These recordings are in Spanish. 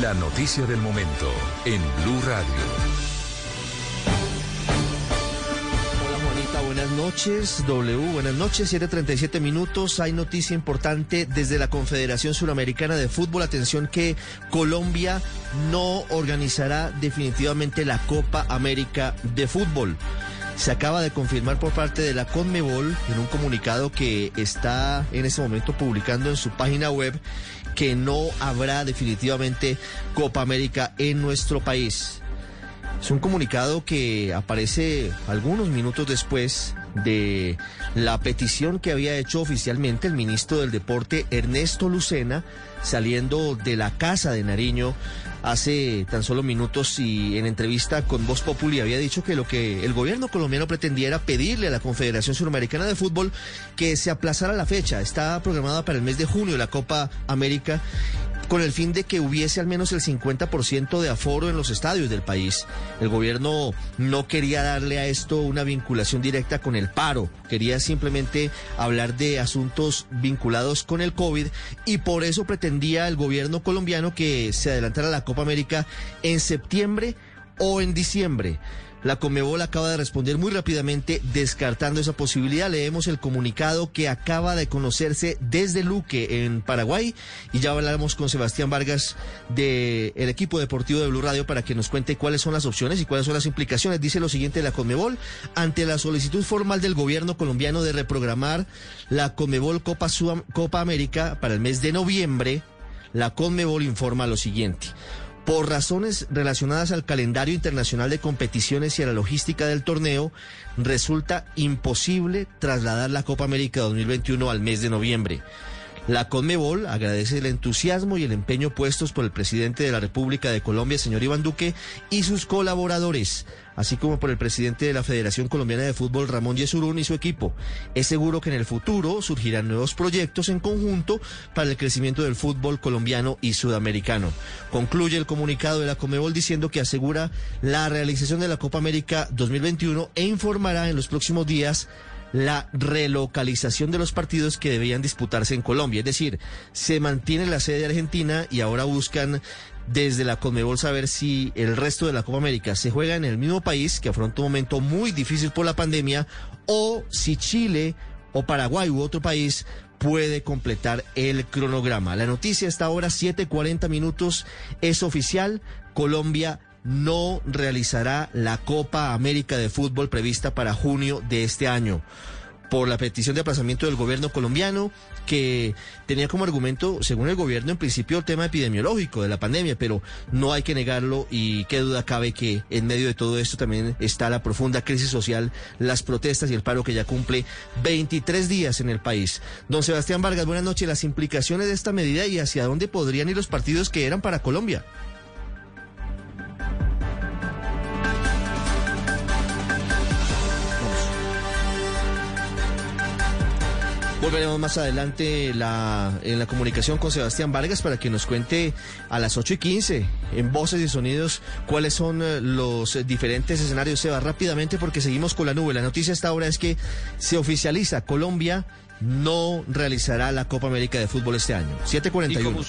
La noticia del momento en Blue Radio. Hola Juanita, buenas noches. W, buenas noches. 7:37 minutos. Hay noticia importante desde la Confederación Suramericana de Fútbol. Atención que Colombia no organizará definitivamente la Copa América de Fútbol. Se acaba de confirmar por parte de la Conmebol en un comunicado que está en este momento publicando en su página web que no habrá definitivamente Copa América en nuestro país. Es un comunicado que aparece algunos minutos después de la petición que había hecho oficialmente el ministro del Deporte Ernesto Lucena saliendo de la casa de Nariño hace tan solo minutos y en entrevista con Voz Populi había dicho que lo que el gobierno colombiano pretendía era pedirle a la Confederación Suramericana de Fútbol que se aplazara la fecha. Está programada para el mes de junio la Copa América con el fin de que hubiese al menos el 50% de aforo en los estadios del país. El gobierno no quería darle a esto una vinculación directa con el paro, quería simplemente hablar de asuntos vinculados con el COVID y por eso pretendía el gobierno colombiano que se adelantara la Copa América en septiembre o en diciembre. La Comebol acaba de responder muy rápidamente descartando esa posibilidad. Leemos el comunicado que acaba de conocerse desde Luque en Paraguay y ya hablamos con Sebastián Vargas del equipo deportivo de Blue Radio para que nos cuente cuáles son las opciones y cuáles son las implicaciones. Dice lo siguiente la Comebol ante la solicitud formal del gobierno colombiano de reprogramar la Comebol Copa, Copa América para el mes de noviembre. La Conmebol informa lo siguiente. Por razones relacionadas al calendario internacional de competiciones y a la logística del torneo, resulta imposible trasladar la Copa América 2021 al mes de noviembre. La Conmebol agradece el entusiasmo y el empeño puestos por el presidente de la República de Colombia, señor Iván Duque, y sus colaboradores, así como por el presidente de la Federación Colombiana de Fútbol, Ramón Yesurún, y su equipo. Es seguro que en el futuro surgirán nuevos proyectos en conjunto para el crecimiento del fútbol colombiano y sudamericano. Concluye el comunicado de la Conmebol diciendo que asegura la realización de la Copa América 2021 e informará en los próximos días la relocalización de los partidos que debían disputarse en Colombia. Es decir, se mantiene la sede de Argentina y ahora buscan desde la Conmebol saber si el resto de la Copa América se juega en el mismo país que afronta un momento muy difícil por la pandemia o si Chile o Paraguay u otro país puede completar el cronograma. La noticia está ahora 7:40 minutos es oficial. Colombia no realizará la Copa América de Fútbol prevista para junio de este año por la petición de aplazamiento del gobierno colombiano, que tenía como argumento, según el gobierno, en principio el tema epidemiológico de la pandemia, pero no hay que negarlo y qué duda cabe que en medio de todo esto también está la profunda crisis social, las protestas y el paro que ya cumple 23 días en el país. Don Sebastián Vargas, buenas noches. Las implicaciones de esta medida y hacia dónde podrían ir los partidos que eran para Colombia. Volveremos más adelante la, en la comunicación con Sebastián Vargas para que nos cuente a las 8 y 15 en voces y sonidos cuáles son eh, los diferentes escenarios. Se va rápidamente porque seguimos con la nube. La noticia hasta ahora es que se oficializa Colombia no realizará la Copa América de Fútbol este año. 741.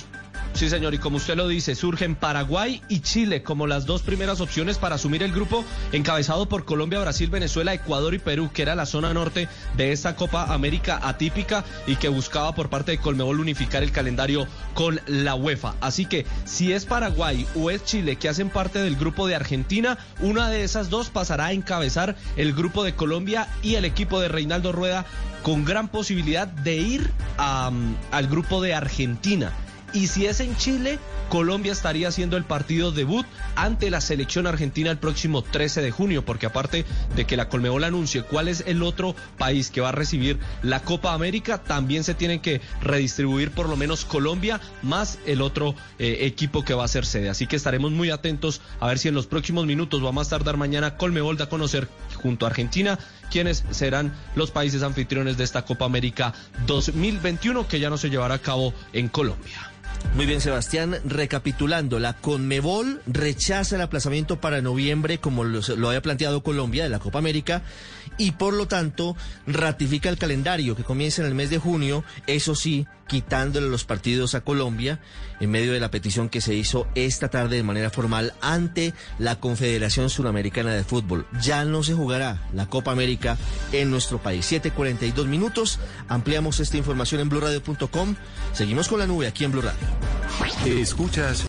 Sí, señor, y como usted lo dice, surgen Paraguay y Chile como las dos primeras opciones para asumir el grupo encabezado por Colombia, Brasil, Venezuela, Ecuador y Perú, que era la zona norte de esta Copa América atípica y que buscaba por parte de Colmebol unificar el calendario con la UEFA. Así que si es Paraguay o es Chile que hacen parte del grupo de Argentina, una de esas dos pasará a encabezar el grupo de Colombia y el equipo de Reinaldo Rueda con gran posibilidad de ir al grupo de Argentina. Y si es en Chile, Colombia estaría haciendo el partido debut ante la selección argentina el próximo 13 de junio, porque aparte de que la Colmebol anuncie cuál es el otro país que va a recibir la Copa América, también se tienen que redistribuir por lo menos Colombia más el otro eh, equipo que va a ser sede. Así que estaremos muy atentos a ver si en los próximos minutos, va a más tardar mañana, Colmebol da a conocer junto a Argentina quiénes serán los países anfitriones de esta Copa América 2021 que ya no se llevará a cabo en Colombia. Muy bien, Sebastián. Recapitulando, la Conmebol rechaza el aplazamiento para noviembre, como lo, había planteado Colombia, de la Copa América, y por lo tanto ratifica el calendario que comienza en el mes de junio, eso sí, quitándole los partidos a Colombia, en medio de la petición que se hizo esta tarde de manera formal ante la Confederación Suramericana de Fútbol. Ya no se jugará la Copa América en nuestro país. 7.42 minutos. Ampliamos esta información en blurradio.com. Seguimos con la nube aquí en Blue Radio. Escuchas